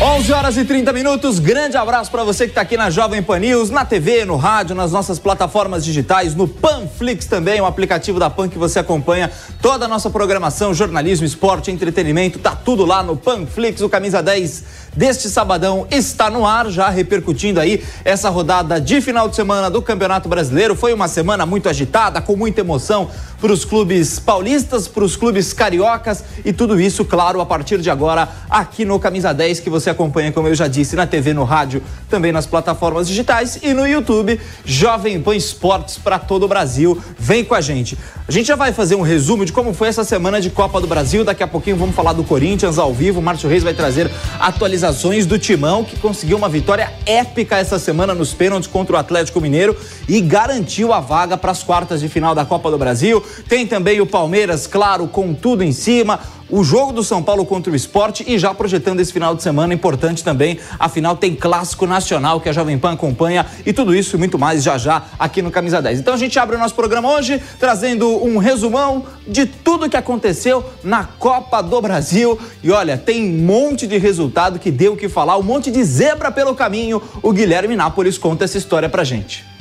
11 horas e 30 minutos. Grande abraço para você que está aqui na Jovem Pan News, na TV, no rádio, nas nossas plataformas digitais, no Panflix também, o aplicativo da Pan que você acompanha toda a nossa programação, jornalismo, esporte, entretenimento, tá tudo lá no Panflix, o Camisa 10 deste sabadão está no ar, já repercutindo aí essa rodada de final de semana do Campeonato Brasileiro. Foi uma semana muito agitada, com muita emoção para os clubes paulistas, para os clubes cariocas e tudo isso, claro, a partir de agora aqui no Camisa 10 que você acompanha, como eu já disse, na TV, no rádio, também nas plataformas digitais e no YouTube, Jovem Pan Esportes para todo o Brasil. Vem com a gente. A gente já vai fazer um resumo de como foi essa semana de Copa do Brasil. Daqui a pouquinho vamos falar do Corinthians ao vivo. O Márcio Reis vai trazer atualizações do Timão, que conseguiu uma vitória épica essa semana nos pênaltis contra o Atlético Mineiro e garantiu a vaga para as quartas de final da Copa do Brasil. Tem também o Palmeiras, claro, com tudo em cima o jogo do São Paulo contra o esporte e já projetando esse final de semana importante também. Afinal, tem clássico nacional que a Jovem Pan acompanha e tudo isso e muito mais já já aqui no Camisa 10. Então a gente abre o nosso programa hoje trazendo um resumão de tudo que aconteceu na Copa do Brasil. E olha, tem um monte de resultado que deu o que falar, um monte de zebra pelo caminho. O Guilherme Nápoles conta essa história pra gente.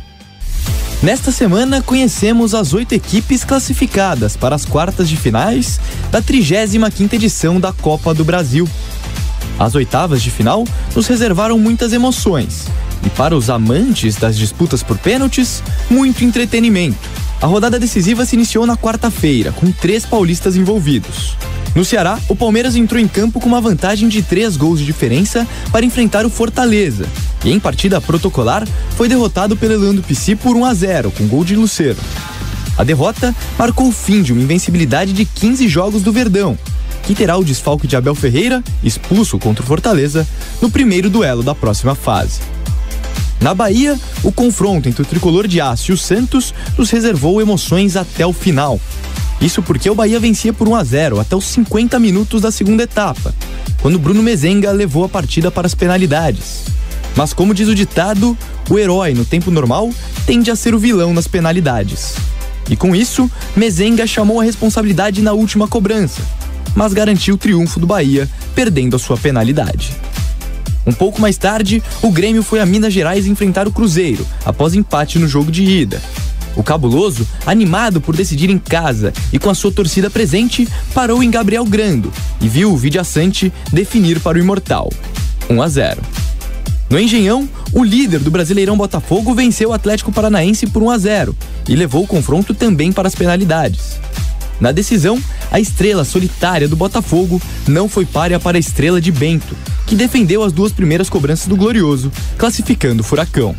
Nesta semana, conhecemos as oito equipes classificadas para as quartas de finais da 35ª edição da Copa do Brasil. As oitavas de final nos reservaram muitas emoções e, para os amantes das disputas por pênaltis, muito entretenimento. A rodada decisiva se iniciou na quarta-feira, com três paulistas envolvidos. No Ceará, o Palmeiras entrou em campo com uma vantagem de três gols de diferença para enfrentar o Fortaleza. E em partida protocolar, foi derrotado pelo Leandro Pissi por 1 a 0, com gol de Lucero. A derrota marcou o fim de uma invencibilidade de 15 jogos do Verdão, que terá o desfalque de Abel Ferreira, expulso contra o Fortaleza, no primeiro duelo da próxima fase. Na Bahia, o confronto entre o tricolor de aço e o Santos nos reservou emoções até o final. Isso porque o Bahia vencia por 1 a 0 até os 50 minutos da segunda etapa, quando Bruno Mezenga levou a partida para as penalidades. Mas como diz o ditado, o herói no tempo normal tende a ser o vilão nas penalidades. E com isso, Mezenga chamou a responsabilidade na última cobrança, mas garantiu o triunfo do Bahia, perdendo a sua penalidade. Um pouco mais tarde, o Grêmio foi a Minas Gerais enfrentar o Cruzeiro, após empate no jogo de ida. O cabuloso, animado por decidir em casa e com a sua torcida presente, parou em Gabriel Grando e viu o Vidiaçante definir para o Imortal. 1 a 0. No Engenhão, o líder do Brasileirão Botafogo venceu o Atlético Paranaense por 1 a 0 e levou o confronto também para as penalidades. Na decisão, a estrela solitária do Botafogo não foi párea para a estrela de Bento, que defendeu as duas primeiras cobranças do Glorioso, classificando o Furacão.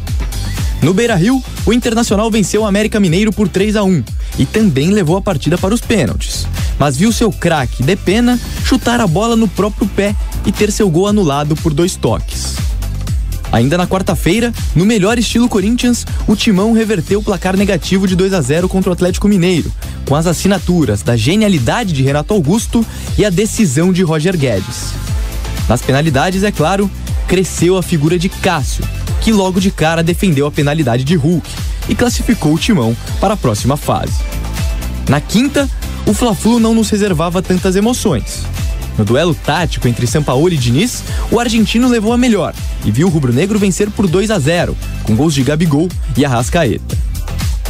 No Beira-Rio, o Internacional venceu o América Mineiro por 3 a 1 e também levou a partida para os pênaltis. Mas viu seu craque Depena chutar a bola no próprio pé e ter seu gol anulado por dois toques. Ainda na quarta-feira, no melhor estilo Corinthians, o Timão reverteu o placar negativo de 2 a 0 contra o Atlético Mineiro, com as assinaturas da genialidade de Renato Augusto e a decisão de Roger Guedes. Nas penalidades, é claro, cresceu a figura de Cássio, que logo de cara defendeu a penalidade de Hulk e classificou o Timão para a próxima fase. Na quinta, o Fla-Flu não nos reservava tantas emoções. No duelo tático entre Sampaoli e Diniz, o argentino levou a melhor e viu o rubro-negro vencer por 2 a 0, com gols de Gabigol e Arrascaeta.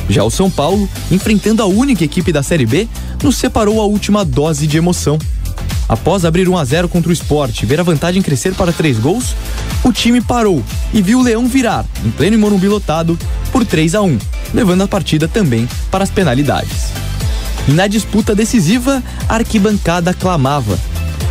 Já o São Paulo, enfrentando a única equipe da Série B, nos separou a última dose de emoção. Após abrir 1 a 0 contra o esporte e ver a vantagem crescer para três gols, o time parou e viu o Leão virar, em pleno Morumbi lotado, por 3 a 1, levando a partida também para as penalidades. Na disputa decisiva, a arquibancada clamava: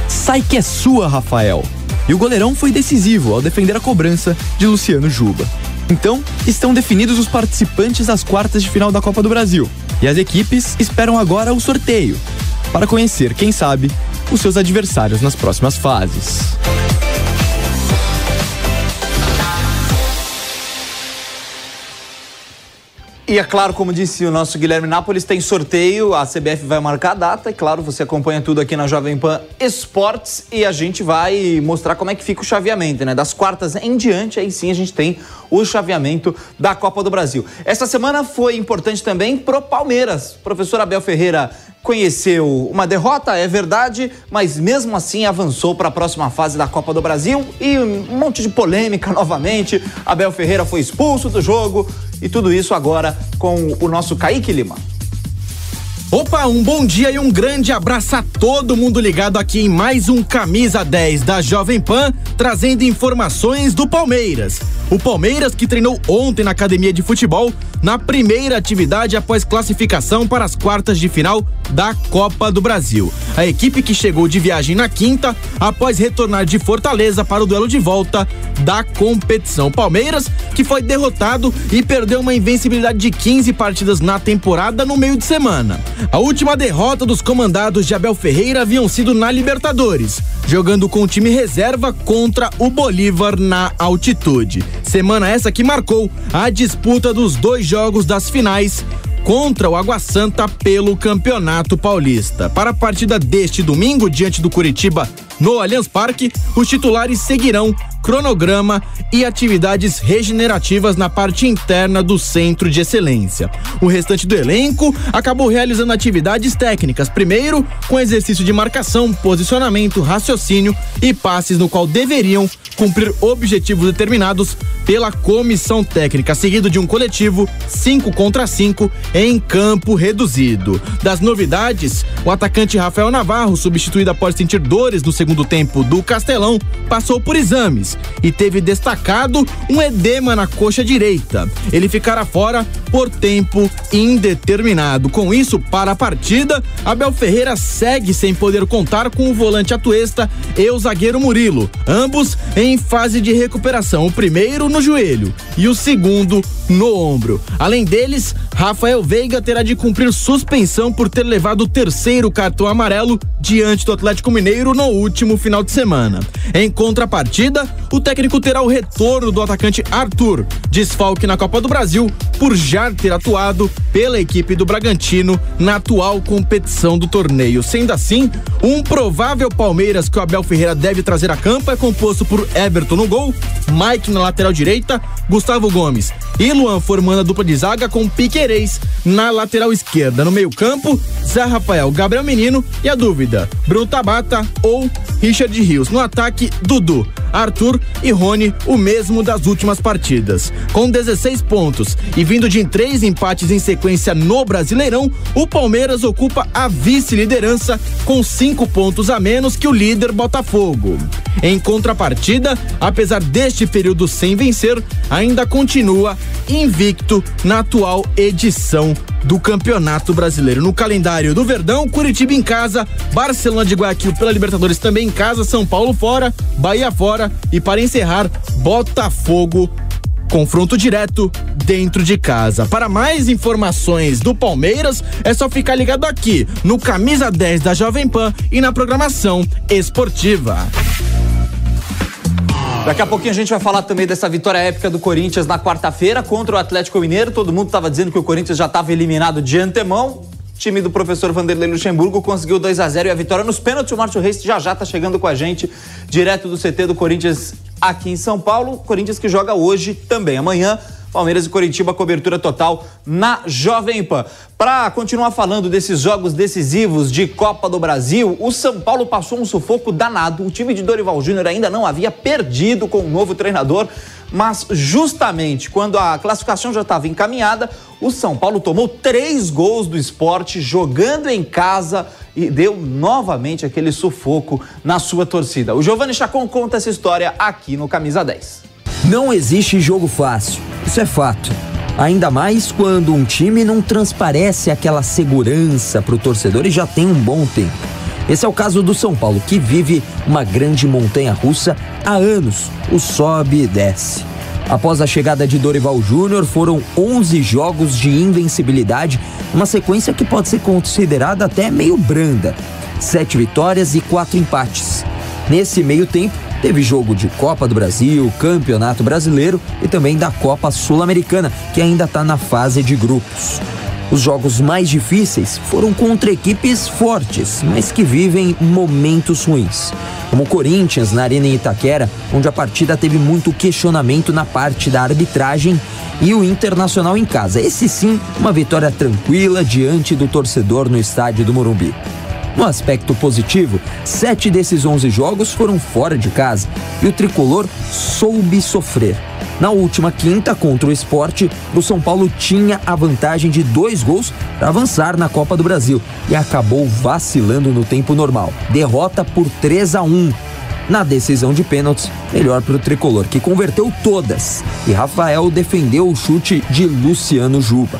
Sai que é sua, Rafael! E o goleirão foi decisivo ao defender a cobrança de Luciano Juba. Então, estão definidos os participantes das quartas de final da Copa do Brasil. E as equipes esperam agora o sorteio, para conhecer, quem sabe, os seus adversários nas próximas fases. E é claro, como disse o nosso Guilherme Nápoles, tem sorteio, a CBF vai marcar a data, e claro, você acompanha tudo aqui na Jovem Pan Esportes e a gente vai mostrar como é que fica o chaveamento, né? Das quartas em diante, aí sim a gente tem o chaveamento da Copa do Brasil. Essa semana foi importante também pro Palmeiras. professor Abel Ferreira conheceu uma derrota, é verdade, mas mesmo assim avançou para a próxima fase da Copa do Brasil e um monte de polêmica novamente. Abel Ferreira foi expulso do jogo e tudo isso agora com o nosso Kaique Lima. Opa, um bom dia e um grande abraço a todo mundo ligado aqui em mais um Camisa 10 da Jovem Pan, trazendo informações do Palmeiras. O Palmeiras que treinou ontem na academia de futebol, na primeira atividade após classificação para as quartas de final da Copa do Brasil. A equipe que chegou de viagem na quinta, após retornar de Fortaleza para o duelo de volta da competição. Palmeiras que foi derrotado e perdeu uma invencibilidade de 15 partidas na temporada no meio de semana. A última derrota dos comandados de Abel Ferreira haviam sido na Libertadores, jogando com o time reserva contra o Bolívar na altitude. Semana essa que marcou a disputa dos dois jogos das finais contra o Água Santa pelo Campeonato Paulista. Para a partida deste domingo diante do Curitiba no Allianz Parque, os titulares seguirão cronograma e atividades regenerativas na parte interna do centro de excelência. O restante do elenco acabou realizando atividades técnicas, primeiro com exercício de marcação, posicionamento, raciocínio e passes no qual deveriam cumprir objetivos determinados pela comissão técnica, seguido de um coletivo 5 contra 5 em campo reduzido. Das novidades, o atacante Rafael Navarro, substituído após sentir dores no segundo tempo do Castelão, passou por exames e teve destacado um edema na coxa direita. Ele ficará fora por tempo indeterminado. Com isso, para a partida, Abel Ferreira segue sem poder contar com o volante atuesta e o zagueiro Murilo, ambos em fase de recuperação. O primeiro no joelho e o segundo no ombro. Além deles, Rafael Veiga terá de cumprir suspensão por ter levado o terceiro cartão amarelo diante do Atlético Mineiro no último final de semana. Em contrapartida, o técnico terá o retorno do atacante Arthur, desfalque na Copa do Brasil, por já ter atuado pela equipe do Bragantino na atual competição do torneio. Sendo assim, um provável Palmeiras que o Abel Ferreira deve trazer a campo é composto por Everton no gol, Mike na lateral direita, Gustavo Gomes e Luan formando a dupla de zaga com Na lateral esquerda. No meio-campo, Zé Rafael, Gabriel Menino e a dúvida: Bruno Tabata ou Richard Rios. No ataque, Dudu, Arthur e Rony, o mesmo das últimas partidas. Com 16 pontos e vindo de três empates em sequência no Brasileirão, o Palmeiras ocupa a vice-liderança com cinco pontos a menos que o líder Botafogo. Em contrapartida, apesar deste período sem vencer, ainda continua invicto na atual edição do Campeonato Brasileiro. No calendário do Verdão, Curitiba em casa, Barcelona de Guayaquil pela Libertadores também em casa, São Paulo fora, Bahia fora e para encerrar, Botafogo Confronto direto dentro de casa. Para mais informações do Palmeiras, é só ficar ligado aqui no Camisa 10 da Jovem Pan e na programação esportiva. Daqui a pouquinho a gente vai falar também dessa vitória épica do Corinthians na quarta-feira contra o Atlético Mineiro. Todo mundo estava dizendo que o Corinthians já estava eliminado de antemão. O time do professor Vanderlei Luxemburgo conseguiu 2 a 0 e a vitória nos pênaltis. O Márcio Reis já já está chegando com a gente, direto do CT do Corinthians aqui em São Paulo. Corinthians que joga hoje também. Amanhã Palmeiras e Coritiba, cobertura total na Jovem Pan. Para continuar falando desses jogos decisivos de Copa do Brasil, o São Paulo passou um sufoco danado. O time de Dorival Júnior ainda não havia perdido com o novo treinador, mas justamente quando a classificação já estava encaminhada, o São Paulo tomou três gols do esporte jogando em casa e deu novamente aquele sufoco na sua torcida. O Giovanni Chacon conta essa história aqui no Camisa 10. Não existe jogo fácil, isso é fato. Ainda mais quando um time não transparece aquela segurança para o torcedor e já tem um bom tempo. Esse é o caso do São Paulo, que vive uma grande montanha russa há anos. O sobe e desce. Após a chegada de Dorival Júnior, foram 11 jogos de invencibilidade, uma sequência que pode ser considerada até meio branda. Sete vitórias e quatro empates. Nesse meio tempo, teve jogo de Copa do Brasil, Campeonato Brasileiro e também da Copa Sul-Americana, que ainda está na fase de grupos. Os jogos mais difíceis foram contra equipes fortes, mas que vivem momentos ruins. Como o Corinthians na Arena Itaquera, onde a partida teve muito questionamento na parte da arbitragem, e o Internacional em casa. Esse sim, uma vitória tranquila diante do torcedor no estádio do Morumbi. No aspecto positivo, sete desses onze jogos foram fora de casa e o tricolor soube sofrer. Na última quinta, contra o esporte, o São Paulo tinha a vantagem de dois gols para avançar na Copa do Brasil e acabou vacilando no tempo normal. Derrota por 3 a 1. Na decisão de pênaltis, melhor para o tricolor, que converteu todas. E Rafael defendeu o chute de Luciano Juba.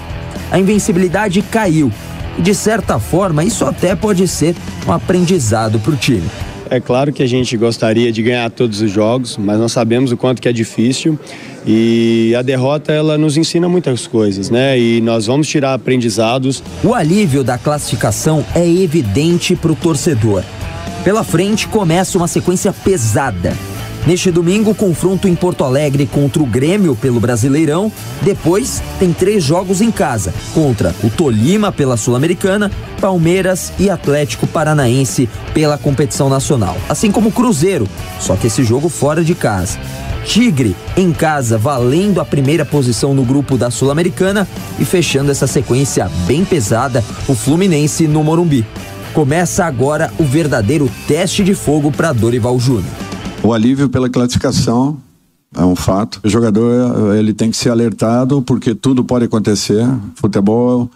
A invencibilidade caiu de certa forma, isso até pode ser um aprendizado para o time. É claro que a gente gostaria de ganhar todos os jogos, mas nós sabemos o quanto que é difícil e a derrota ela nos ensina muitas coisas, né? E nós vamos tirar aprendizados. O alívio da classificação é evidente para o torcedor. Pela frente começa uma sequência pesada Neste domingo, confronto em Porto Alegre contra o Grêmio pelo Brasileirão. Depois, tem três jogos em casa: contra o Tolima pela Sul-Americana, Palmeiras e Atlético Paranaense pela competição nacional. Assim como o Cruzeiro, só que esse jogo fora de casa. Tigre em casa, valendo a primeira posição no grupo da Sul-Americana e fechando essa sequência bem pesada, o Fluminense no Morumbi. Começa agora o verdadeiro teste de fogo para Dorival Júnior. O alívio pela classificação é um fato. O jogador ele tem que ser alertado porque tudo pode acontecer. Futebol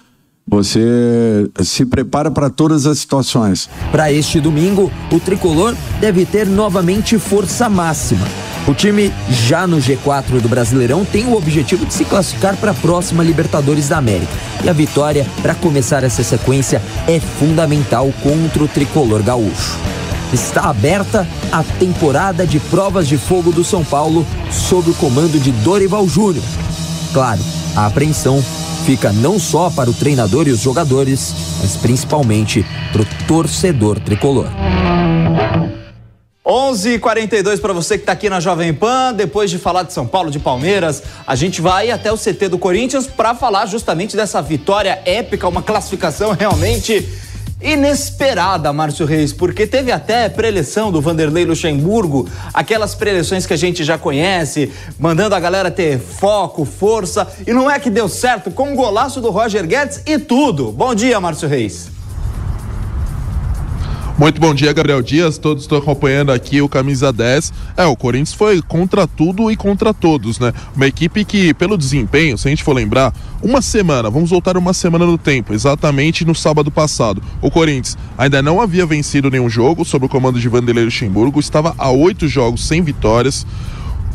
você se prepara para todas as situações. Para este domingo, o tricolor deve ter novamente força máxima. O time, já no G4 do Brasileirão, tem o objetivo de se classificar para a próxima Libertadores da América. E a vitória, para começar essa sequência, é fundamental contra o tricolor gaúcho está aberta a temporada de provas de fogo do São Paulo sob o comando de Dorival Júnior. Claro, a apreensão fica não só para o treinador e os jogadores, mas principalmente para o torcedor tricolor. 11:42 para você que está aqui na Jovem Pan. Depois de falar de São Paulo, de Palmeiras, a gente vai até o CT do Corinthians para falar justamente dessa vitória épica, uma classificação realmente inesperada, Márcio Reis, porque teve até preleção do Vanderlei Luxemburgo, aquelas preleções que a gente já conhece, mandando a galera ter foco, força, e não é que deu certo com o golaço do Roger Guedes e tudo. Bom dia, Márcio Reis. Muito bom dia, Gabriel Dias. Todos estão acompanhando aqui o Camisa 10. É, o Corinthians foi contra tudo e contra todos, né? Uma equipe que, pelo desempenho, se a gente for lembrar, uma semana, vamos voltar uma semana no tempo, exatamente no sábado passado. O Corinthians ainda não havia vencido nenhum jogo sob o comando de Vanderlei Luxemburgo, estava a oito jogos sem vitórias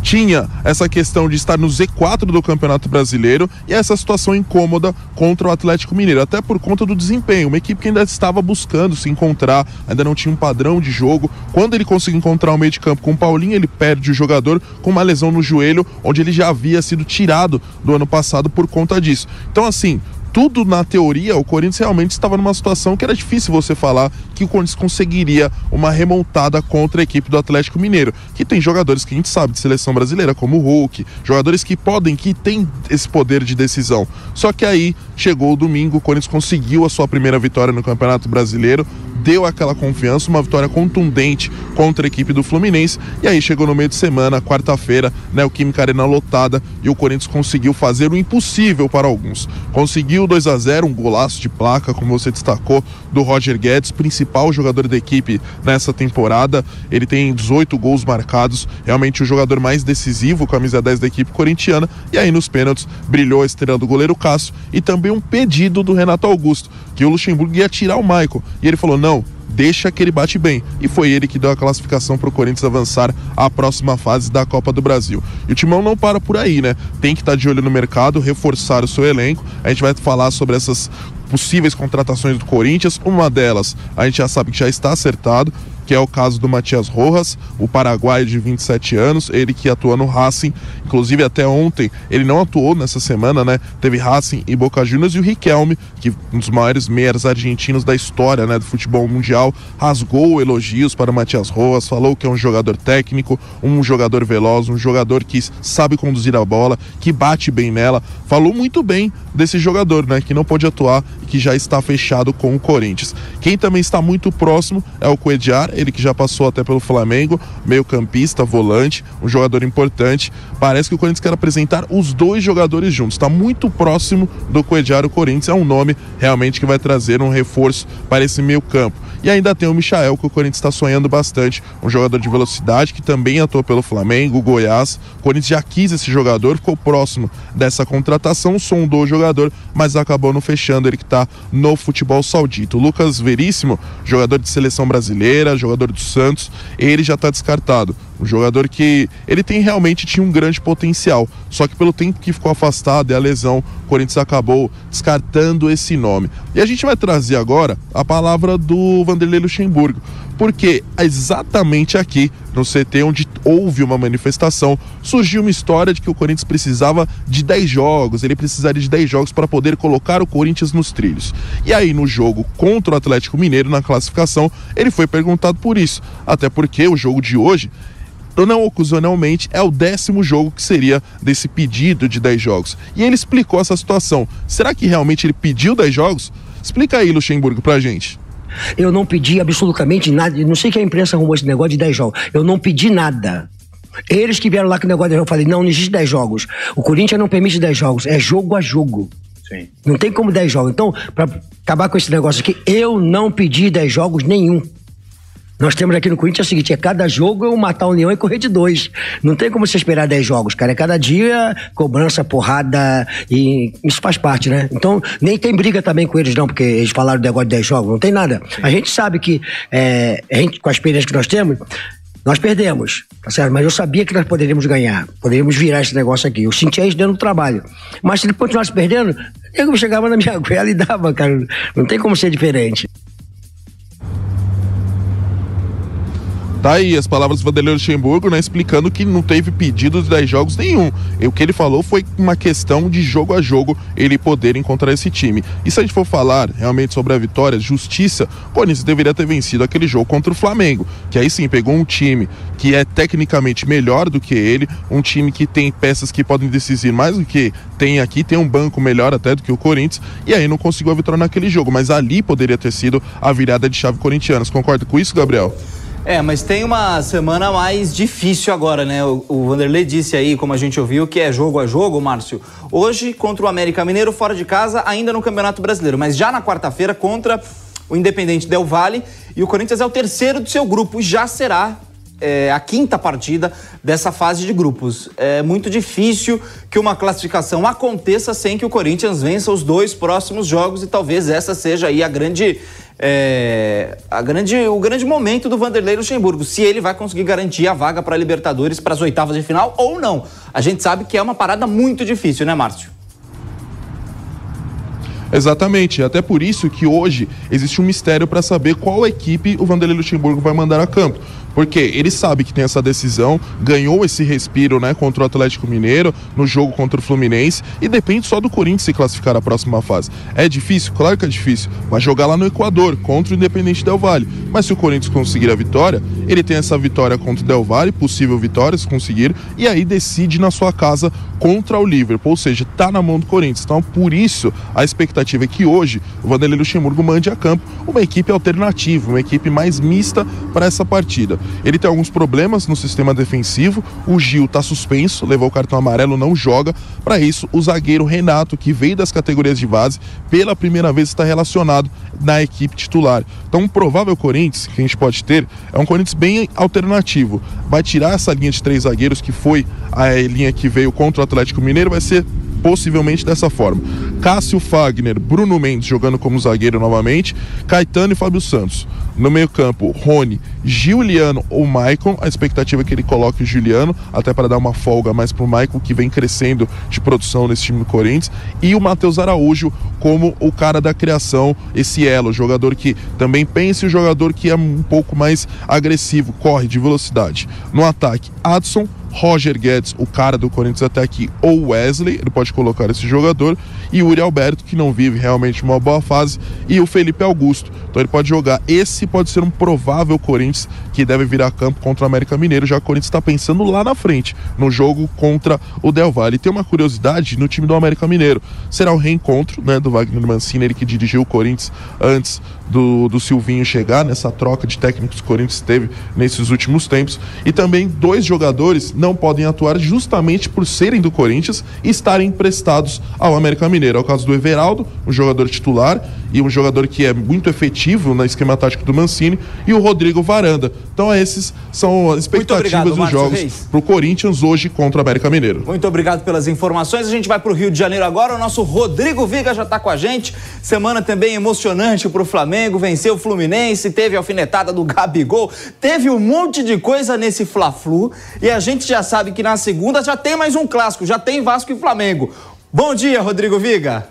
tinha essa questão de estar no Z4 do Campeonato Brasileiro e essa situação incômoda contra o Atlético Mineiro, até por conta do desempenho. Uma equipe que ainda estava buscando se encontrar, ainda não tinha um padrão de jogo. Quando ele conseguiu encontrar o meio de campo com o Paulinho, ele perde o jogador com uma lesão no joelho, onde ele já havia sido tirado do ano passado por conta disso. Então, assim, tudo na teoria, o Corinthians realmente estava numa situação que era difícil você falar que o Corinthians conseguiria uma remontada contra a equipe do Atlético Mineiro, que tem jogadores que a gente sabe de seleção brasileira, como o Hulk, jogadores que podem, que têm esse poder de decisão. Só que aí chegou o domingo, o Corinthians conseguiu a sua primeira vitória no Campeonato Brasileiro, deu aquela confiança, uma vitória contundente contra a equipe do Fluminense. E aí chegou no meio de semana, quarta-feira, né, o Química Arena lotada e o Corinthians conseguiu fazer o impossível para alguns. Conseguiu 2 a 0 um golaço de placa, como você destacou, do Roger Guedes, principal jogador da equipe nessa temporada. Ele tem 18 gols marcados, realmente o jogador mais decisivo, camisa 10 da equipe corintiana. E aí nos pênaltis brilhou a estrela do goleiro Cássio e também um pedido do Renato Augusto, que o Luxemburgo ia tirar o Michael. E ele falou: não, deixa que ele bate bem. E foi ele que deu a classificação para o Corinthians avançar à próxima fase da Copa do Brasil. E o Timão não para por aí, né? Tem que estar tá de olho no mercado, reforçar o seu elenco. A gente vai falar sobre essas possíveis contratações do Corinthians. Uma delas, a gente já sabe que já está acertado, que é o caso do Matias Rojas, o paraguaio de 27 anos, ele que atua no Racing, inclusive até ontem ele não atuou nessa semana, né? Teve Racing e Boca Juniors e o Riquelme, que um dos maiores meias argentinos da história, né, do futebol mundial, rasgou elogios para Matias Rojas, falou que é um jogador técnico, um jogador veloz, um jogador que sabe conduzir a bola, que bate bem nela, falou muito bem desse jogador, né, que não pode atuar e que já está fechado com o Corinthians. Quem também está muito próximo é o Coediar, ele que já passou até pelo Flamengo, meio-campista, volante, um jogador importante. Parece que o Corinthians quer apresentar os dois jogadores juntos. Está muito próximo do Coediar o Corinthians, é um nome realmente que vai trazer um reforço para esse meio-campo. E ainda tem o Michael, que o Corinthians está sonhando bastante, um jogador de velocidade que também atuou pelo Flamengo, Goiás. O Corinthians já quis esse jogador, ficou próximo dessa contratação, sondou o jogador, mas acabou não fechando ele que está no futebol saudita. O Lucas Veríssimo, jogador de seleção brasileira, jogador do Santos, ele já está descartado. Um jogador que ele tem realmente tinha um grande potencial, só que pelo tempo que ficou afastado e a lesão, o Corinthians acabou descartando esse nome. E a gente vai trazer agora a palavra do Vanderlei Luxemburgo, porque exatamente aqui no CT onde houve uma manifestação, surgiu uma história de que o Corinthians precisava de 10 jogos, ele precisaria de 10 jogos para poder colocar o Corinthians nos trilhos. E aí no jogo contra o Atlético Mineiro na classificação, ele foi perguntado por isso, até porque o jogo de hoje não ocasionalmente, é o décimo jogo que seria desse pedido de 10 jogos. E ele explicou essa situação. Será que realmente ele pediu 10 jogos? Explica aí, Luxemburgo, pra gente. Eu não pedi absolutamente nada. Não sei que a imprensa arrumou esse negócio de 10 jogos. Eu não pedi nada. Eles que vieram lá com o negócio de 10 jogos. Eu falei, não, não existe 10 jogos. O Corinthians não permite 10 jogos. É jogo a jogo. Sim. Não tem como 10 jogos. Então, para acabar com esse negócio aqui, eu não pedi 10 jogos nenhum. Nós temos aqui no Corinthians é o seguinte: é cada jogo eu matar um leão e correr de dois. Não tem como você esperar dez jogos, cara. É cada dia cobrança, porrada e isso faz parte, né? Então, nem tem briga também com eles, não, porque eles falaram do negócio de dez jogos, não tem nada. A gente sabe que, é, a gente, com a experiência que nós temos, nós perdemos, tá certo? Mas eu sabia que nós poderíamos ganhar, poderíamos virar esse negócio aqui. Eu sentia isso dentro do trabalho. Mas se ele continuasse perdendo, eu chegava na minha goela e dava, cara. Não tem como ser diferente. Tá aí as palavras do Vanderlei Luxemburgo, né, explicando que não teve pedido de 10 jogos nenhum. E o que ele falou foi uma questão de jogo a jogo ele poder encontrar esse time. E se a gente for falar realmente sobre a vitória, justiça, o Corinthians deveria ter vencido aquele jogo contra o Flamengo, que aí sim pegou um time que é tecnicamente melhor do que ele, um time que tem peças que podem decidir mais do que tem aqui, tem um banco melhor até do que o Corinthians, e aí não conseguiu a vitória naquele jogo, mas ali poderia ter sido a virada de chave corintianas. Concorda com isso, Gabriel? É, mas tem uma semana mais difícil agora, né? O, o, Vanderlei disse aí, como a gente ouviu, que é jogo a jogo, Márcio. Hoje, contra o América Mineiro, fora de casa, ainda no Campeonato Brasileiro. Mas já na quarta-feira, contra o Independente Del Valle. E o Corinthians é o terceiro do seu grupo. Já será é, a quinta partida dessa fase de grupos. É muito difícil que uma classificação aconteça sem que o Corinthians vença os dois próximos jogos e talvez essa seja aí a grande é, a grande, o grande momento do Vanderlei Luxemburgo, se ele vai conseguir garantir a vaga para a Libertadores para as oitavas de final ou não. A gente sabe que é uma parada muito difícil, né, Márcio? Exatamente, até por isso que hoje existe um mistério para saber qual equipe o Vanderlei Luxemburgo vai mandar a campo. Porque ele sabe que tem essa decisão, ganhou esse respiro, né, contra o Atlético Mineiro, no jogo contra o Fluminense, e depende só do Corinthians se classificar à próxima fase. É difícil? Claro que é difícil. Vai jogar lá no Equador, contra o Independente Del Valle. Mas se o Corinthians conseguir a vitória, ele tem essa vitória contra o Del Valle, possível vitória se conseguir, e aí decide na sua casa contra o Liverpool, ou seja, tá na mão do Corinthians. Então, por isso, a expectativa é que hoje o Vanderlei Luxemburgo mande a campo uma equipe alternativa, uma equipe mais mista para essa partida. Ele tem alguns problemas no sistema defensivo. O Gil está suspenso, levou o cartão amarelo, não joga. Para isso, o zagueiro Renato, que veio das categorias de base, pela primeira vez está relacionado na equipe titular. Então, um provável Corinthians que a gente pode ter é um Corinthians bem alternativo. Vai tirar essa linha de três zagueiros que foi a linha que veio contra Atlético Mineiro, vai ser possivelmente dessa forma. Cássio Fagner, Bruno Mendes jogando como zagueiro novamente, Caetano e Fábio Santos. No meio-campo, Rony, Giuliano ou Maicon. A expectativa é que ele coloque o Giuliano, até para dar uma folga mais pro Maicon, que vem crescendo de produção nesse time do Corinthians. E o Matheus Araújo como o cara da criação, esse elo, jogador que também pensa e o jogador que é um pouco mais agressivo, corre de velocidade. No ataque, Adson, Roger Guedes, o cara do Corinthians até aqui, ou Wesley, ele pode colocar esse jogador, e Uri Alberto, que não vive realmente uma boa fase, e o Felipe Augusto. Então ele pode jogar. Esse pode ser um provável Corinthians que deve virar campo contra o América Mineiro, já o Corinthians está pensando lá na frente, no jogo contra o Del Valle. E tem uma curiosidade no time do América Mineiro. Será o reencontro né, do Wagner Mancini, ele que dirigiu o Corinthians antes do, do Silvinho chegar, nessa troca de técnicos que o Corinthians teve nesses últimos tempos. E também dois jogadores não podem atuar justamente por serem do Corinthians e estarem emprestados ao América Mineiro. É o caso do Everaldo, um jogador titular e um jogador que é muito efetivo na esquema tático do Mancini, e o Rodrigo Varanda. Então, esses são as expectativas obrigado, dos jogos para o Corinthians hoje contra o América Mineiro. Muito obrigado pelas informações. A gente vai para o Rio de Janeiro agora. O nosso Rodrigo Viga já está com a gente. Semana também emocionante para o Flamengo. Venceu o Fluminense, teve a alfinetada do Gabigol, teve um monte de coisa nesse Fla-Flu. E a gente já sabe que na segunda já tem mais um clássico, já tem Vasco e Flamengo. Bom dia, Rodrigo Viga.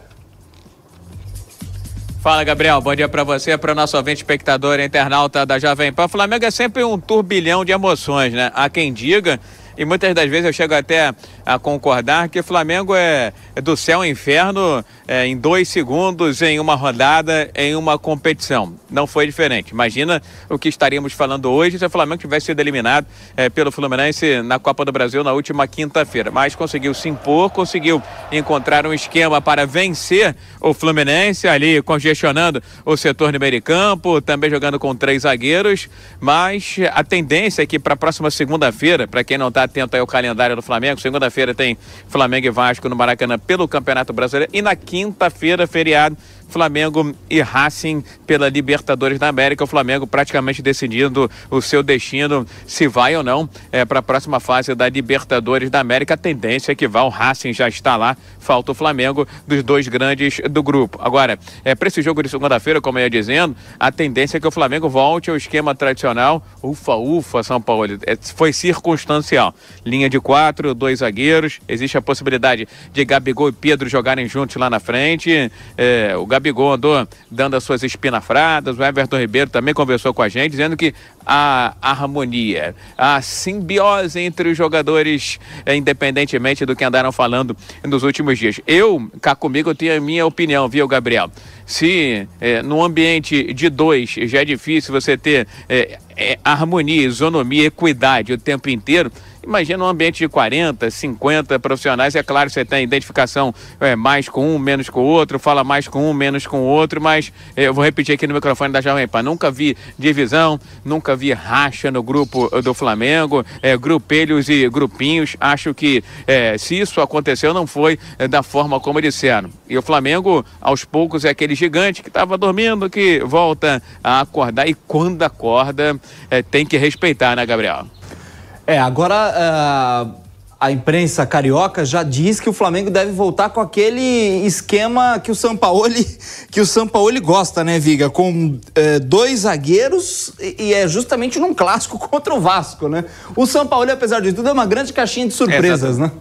Fala, Gabriel. Bom dia para você, para o nosso ouvinte espectador internauta da Jovem Pan. Flamengo é sempre um turbilhão de emoções, né? Há quem diga e muitas das vezes eu chego até a concordar que o Flamengo é, é do céu ao inferno é, em dois segundos, em uma rodada, em uma competição. Não foi diferente. Imagina o que estaríamos falando hoje se o Flamengo tivesse sido eliminado é, pelo Fluminense na Copa do Brasil na última quinta-feira. Mas conseguiu se impor, conseguiu encontrar um esquema para vencer o Fluminense, ali congestionando o setor no meio de campo, também jogando com três zagueiros. Mas a tendência é que para a próxima segunda-feira, para quem não está atento ao calendário do Flamengo. Segunda-feira tem Flamengo e Vasco no Maracanã pelo Campeonato Brasileiro. E na quinta-feira, feriado, Flamengo e Racing pela Libertadores da América. O Flamengo praticamente decidindo o seu destino, se vai ou não, é, para a próxima fase da Libertadores da América. A tendência é que vá, o Racing já está lá, falta o Flamengo dos dois grandes do grupo. Agora, é, para esse jogo de segunda-feira, como eu ia dizendo, a tendência é que o Flamengo volte ao esquema tradicional. Ufa, ufa, São Paulo. É, foi circunstancial. Linha de quatro, dois zagueiros. Existe a possibilidade de Gabigol e Pedro jogarem juntos lá na frente. É, o Gabigol andou dando as suas espinafradas, o Everton Ribeiro também conversou com a gente, dizendo que a harmonia, a simbiose entre os jogadores, é, independentemente do que andaram falando nos últimos dias. Eu, cá comigo, eu tenho a minha opinião, viu, Gabriel? Se é, no ambiente de dois já é difícil você ter é, é, harmonia, isonomia, equidade o tempo inteiro, Imagina um ambiente de 40, 50 profissionais. É claro, você tem identificação é, mais com um, menos com o outro, fala mais com um, menos com o outro, mas eu vou repetir aqui no microfone da Jovem Pan. Nunca vi divisão, nunca vi racha no grupo do Flamengo, é, grupelhos e grupinhos. Acho que é, se isso aconteceu, não foi é, da forma como disseram. E o Flamengo, aos poucos, é aquele gigante que estava dormindo, que volta a acordar e quando acorda, é, tem que respeitar, né, Gabriel? É, agora uh, a imprensa carioca já diz que o Flamengo deve voltar com aquele esquema que o Sampaoli, que o Sampaoli gosta, né, Viga? Com uh, dois zagueiros e, e, é justamente num clássico contra o Vasco, né? O Sampaoli, apesar de tudo, é uma grande caixinha de surpresas, é, né?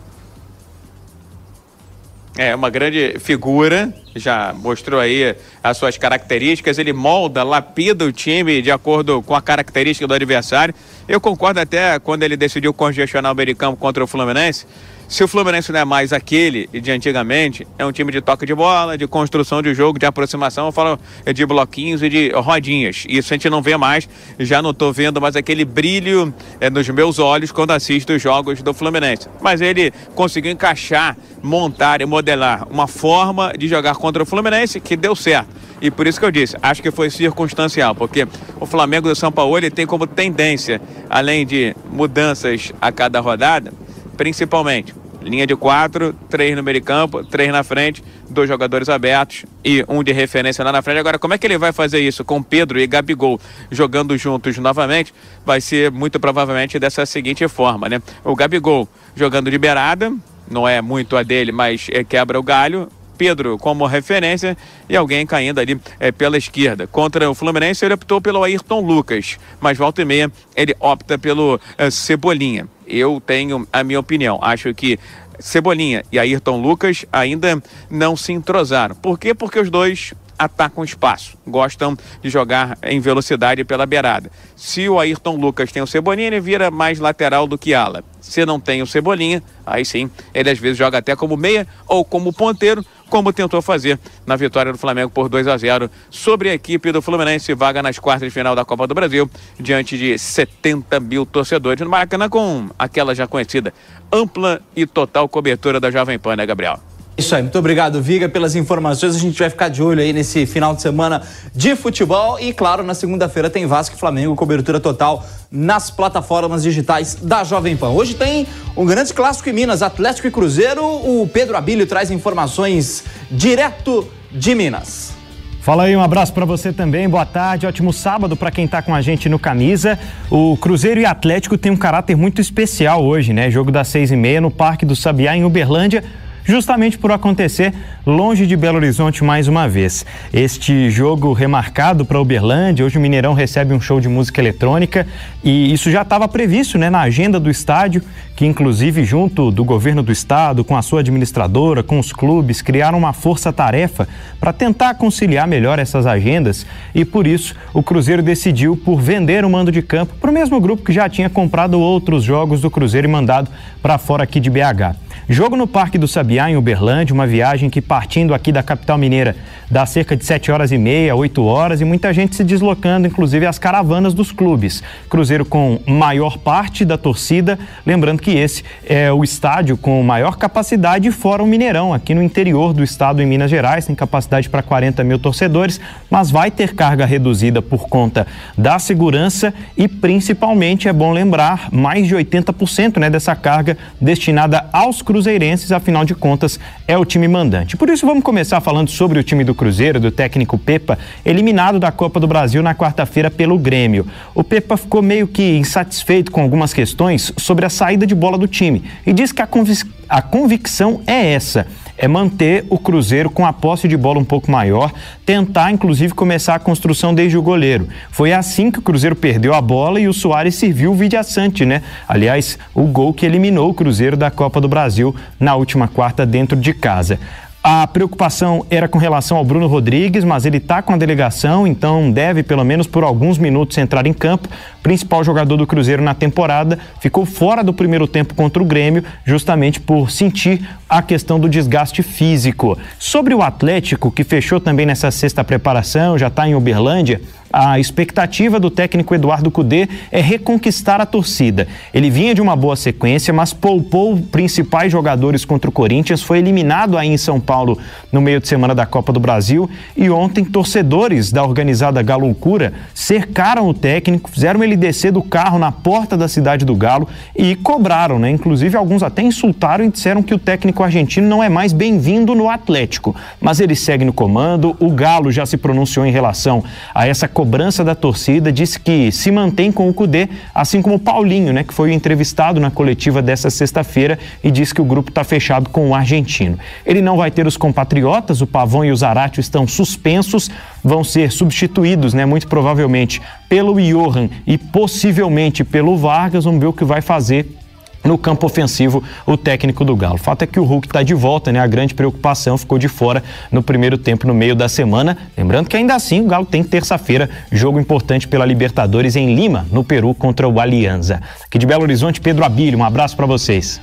É, uma grande figura, já mostrou aí as suas características, ele molda, lapida o time de acordo com a característica do adversário. Eu concordo até quando ele decidiu congestionar o meio campo contra o Fluminense, se o Fluminense não é mais aquele de antigamente, é um time de toque de bola, de construção de jogo, de aproximação, eu falo de bloquinhos e de rodinhas. Isso a gente não vê mais, já não estou vendo mais aquele brilho é, nos meus olhos quando assisto os jogos do Fluminense. Mas ele conseguiu encaixar, montar e modelar uma forma de jogar contra o Fluminense que deu certo. E por isso que eu disse, acho que foi circunstancial, porque o Flamengo do São Paulo ele tem como tendência, além de mudanças a cada rodada, principalmente. Linha de quatro, três no meio de campo, três na frente, dois jogadores abertos e um de referência lá na frente. Agora, como é que ele vai fazer isso com Pedro e Gabigol jogando juntos novamente? Vai ser muito provavelmente dessa seguinte forma, né? O Gabigol jogando de beirada, não é muito a dele, mas é, quebra o galho. Pedro como referência e alguém caindo ali é, pela esquerda. Contra o Fluminense, ele optou pelo Ayrton Lucas, mas volta e meia ele opta pelo é, Cebolinha. Eu tenho a minha opinião. Acho que Cebolinha e Ayrton Lucas ainda não se entrosaram. Por quê? Porque os dois atacam espaço, gostam de jogar em velocidade pela beirada. Se o Ayrton Lucas tem o Cebolinha, ele vira mais lateral do que ala. Se não tem o Cebolinha, aí sim, ele às vezes joga até como meia ou como ponteiro, como tentou fazer na vitória do Flamengo por 2 a 0 sobre a equipe do Fluminense, vaga nas quartas de final da Copa do Brasil, diante de 70 mil torcedores no Maracanã, com aquela já conhecida ampla e total cobertura da Jovem Pan, né, Gabriel? Isso aí, muito obrigado, Viga, pelas informações. A gente vai ficar de olho aí nesse final de semana de futebol. E, claro, na segunda-feira tem Vasco e Flamengo, cobertura total nas plataformas digitais da Jovem Pan. Hoje tem um grande clássico em Minas, Atlético e Cruzeiro. O Pedro Abílio traz informações direto de Minas. Fala aí, um abraço para você também. Boa tarde, ótimo sábado para quem tá com a gente no Camisa. O Cruzeiro e Atlético tem um caráter muito especial hoje, né? Jogo das seis e meia no Parque do Sabiá, em Uberlândia justamente por acontecer longe de Belo Horizonte mais uma vez. Este jogo remarcado para Uberlândia, hoje o Mineirão recebe um show de música eletrônica e isso já estava previsto né, na agenda do estádio, que inclusive junto do governo do estado, com a sua administradora, com os clubes, criaram uma força-tarefa para tentar conciliar melhor essas agendas e por isso o Cruzeiro decidiu por vender o mando de campo para o mesmo grupo que já tinha comprado outros jogos do Cruzeiro e mandado para fora aqui de BH. Jogo no Parque do Sabiá, em Uberlândia, uma viagem que partindo aqui da capital mineira dá cerca de 7 horas e meia, 8 horas e muita gente se deslocando, inclusive as caravanas dos clubes. Cruzeiro com maior parte da torcida, lembrando que esse é o estádio com maior capacidade fora o Mineirão, aqui no interior do estado em Minas Gerais, tem capacidade para 40 mil torcedores, mas vai ter carga reduzida por conta da segurança e principalmente é bom lembrar mais de 80% né, dessa carga destinada aos cruzeirenses, afinal de contas, é o time mandante. Por isso, vamos começar falando sobre o time do Cruzeiro, do técnico Pepa, eliminado da Copa do Brasil na quarta-feira pelo Grêmio. O Pepa ficou meio que insatisfeito com algumas questões sobre a saída de bola do time e diz que a, convic a convicção é essa é manter o Cruzeiro com a posse de bola um pouco maior, tentar inclusive começar a construção desde o goleiro. Foi assim que o Cruzeiro perdeu a bola e o Soares serviu o Vidiaçante, né? Aliás, o gol que eliminou o Cruzeiro da Copa do Brasil na última quarta dentro de casa. A preocupação era com relação ao Bruno Rodrigues, mas ele está com a delegação, então deve, pelo menos por alguns minutos, entrar em campo. Principal jogador do Cruzeiro na temporada, ficou fora do primeiro tempo contra o Grêmio, justamente por sentir a questão do desgaste físico. Sobre o Atlético, que fechou também nessa sexta preparação, já está em Uberlândia, a expectativa do técnico Eduardo Cudê é reconquistar a torcida. Ele vinha de uma boa sequência, mas poupou principais jogadores contra o Corinthians, foi eliminado aí em São Paulo no meio de semana da Copa do Brasil e ontem torcedores da organizada Galoucura cercaram o técnico, fizeram ele descer do carro na porta da cidade do Galo e cobraram, né? Inclusive alguns até insultaram e disseram que o técnico argentino não é mais bem-vindo no Atlético, mas ele segue no comando. O Galo já se pronunciou em relação a essa cobrança da torcida, disse que se mantém com o Cudê, assim como o Paulinho, né, que foi entrevistado na coletiva dessa sexta-feira e disse que o grupo está fechado com o argentino. Ele não vai ter os compatriotas, o Pavão e o Zaratio estão suspensos, vão ser substituídos, né, muito provavelmente pelo Johan e possivelmente pelo Vargas. Vamos ver o que vai fazer no campo ofensivo o técnico do Galo. O fato é que o Hulk está de volta, né? A grande preocupação ficou de fora no primeiro tempo, no meio da semana. Lembrando que ainda assim o Galo tem terça-feira jogo importante pela Libertadores em Lima, no Peru, contra o Alianza. Aqui de Belo Horizonte, Pedro Abílio, um abraço para vocês.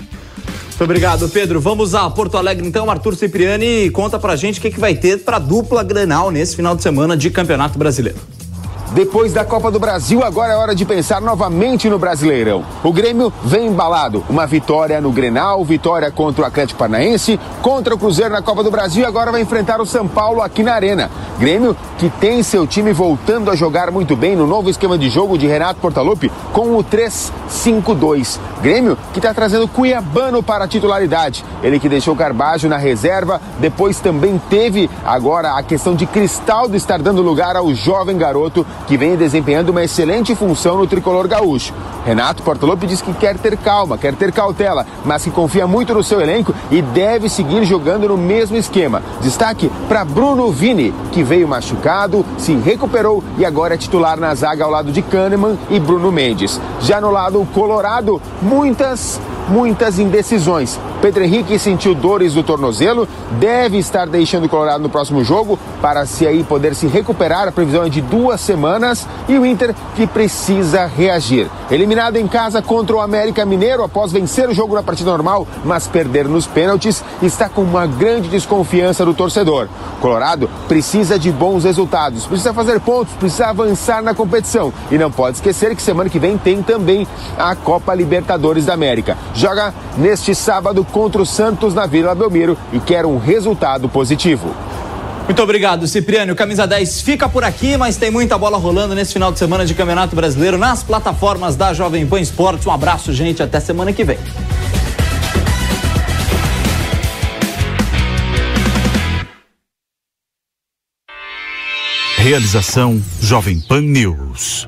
Muito obrigado, Pedro. Vamos a Porto Alegre então. Arthur Cipriani conta pra gente o que, que vai ter para dupla Grenal nesse final de semana de Campeonato Brasileiro. Depois da Copa do Brasil, agora é hora de pensar novamente no Brasileirão. O Grêmio vem embalado. Uma vitória no Grenal, vitória contra o Atlético Paranaense, contra o Cruzeiro na Copa do Brasil e agora vai enfrentar o São Paulo aqui na Arena. Grêmio que tem seu time voltando a jogar muito bem no novo esquema de jogo de Renato Portaluppi com o 3-5-2. Grêmio que está trazendo Cuiabano para a titularidade. Ele que deixou Carbajo na reserva, depois também teve agora a questão de Cristaldo estar dando lugar ao jovem garoto que vem desempenhando uma excelente função no tricolor gaúcho. Renato Portaluppi diz que quer ter calma, quer ter cautela, mas que confia muito no seu elenco e deve seguir jogando no mesmo esquema. Destaque para Bruno Vini, que veio machucado, se recuperou e agora é titular na zaga ao lado de Kahneman e Bruno Mendes. Já no lado colorado, muitas muitas indecisões. Pedro Henrique sentiu dores do tornozelo, deve estar deixando o Colorado no próximo jogo para se aí poder se recuperar. A previsão é de duas semanas e o Inter que precisa reagir. Eliminado em casa contra o América Mineiro após vencer o jogo na partida normal, mas perder nos pênaltis, está com uma grande desconfiança do torcedor. Colorado precisa de bons resultados, precisa fazer pontos, precisa avançar na competição e não pode esquecer que semana que vem tem também a Copa Libertadores da América joga neste sábado contra o Santos na Vila Belmiro e quer um resultado positivo. Muito obrigado, Cipriano. O Camisa 10 fica por aqui, mas tem muita bola rolando nesse final de semana de Campeonato Brasileiro nas plataformas da Jovem Pan Esportes. Um abraço, gente. Até semana que vem. Realização Jovem Pan News.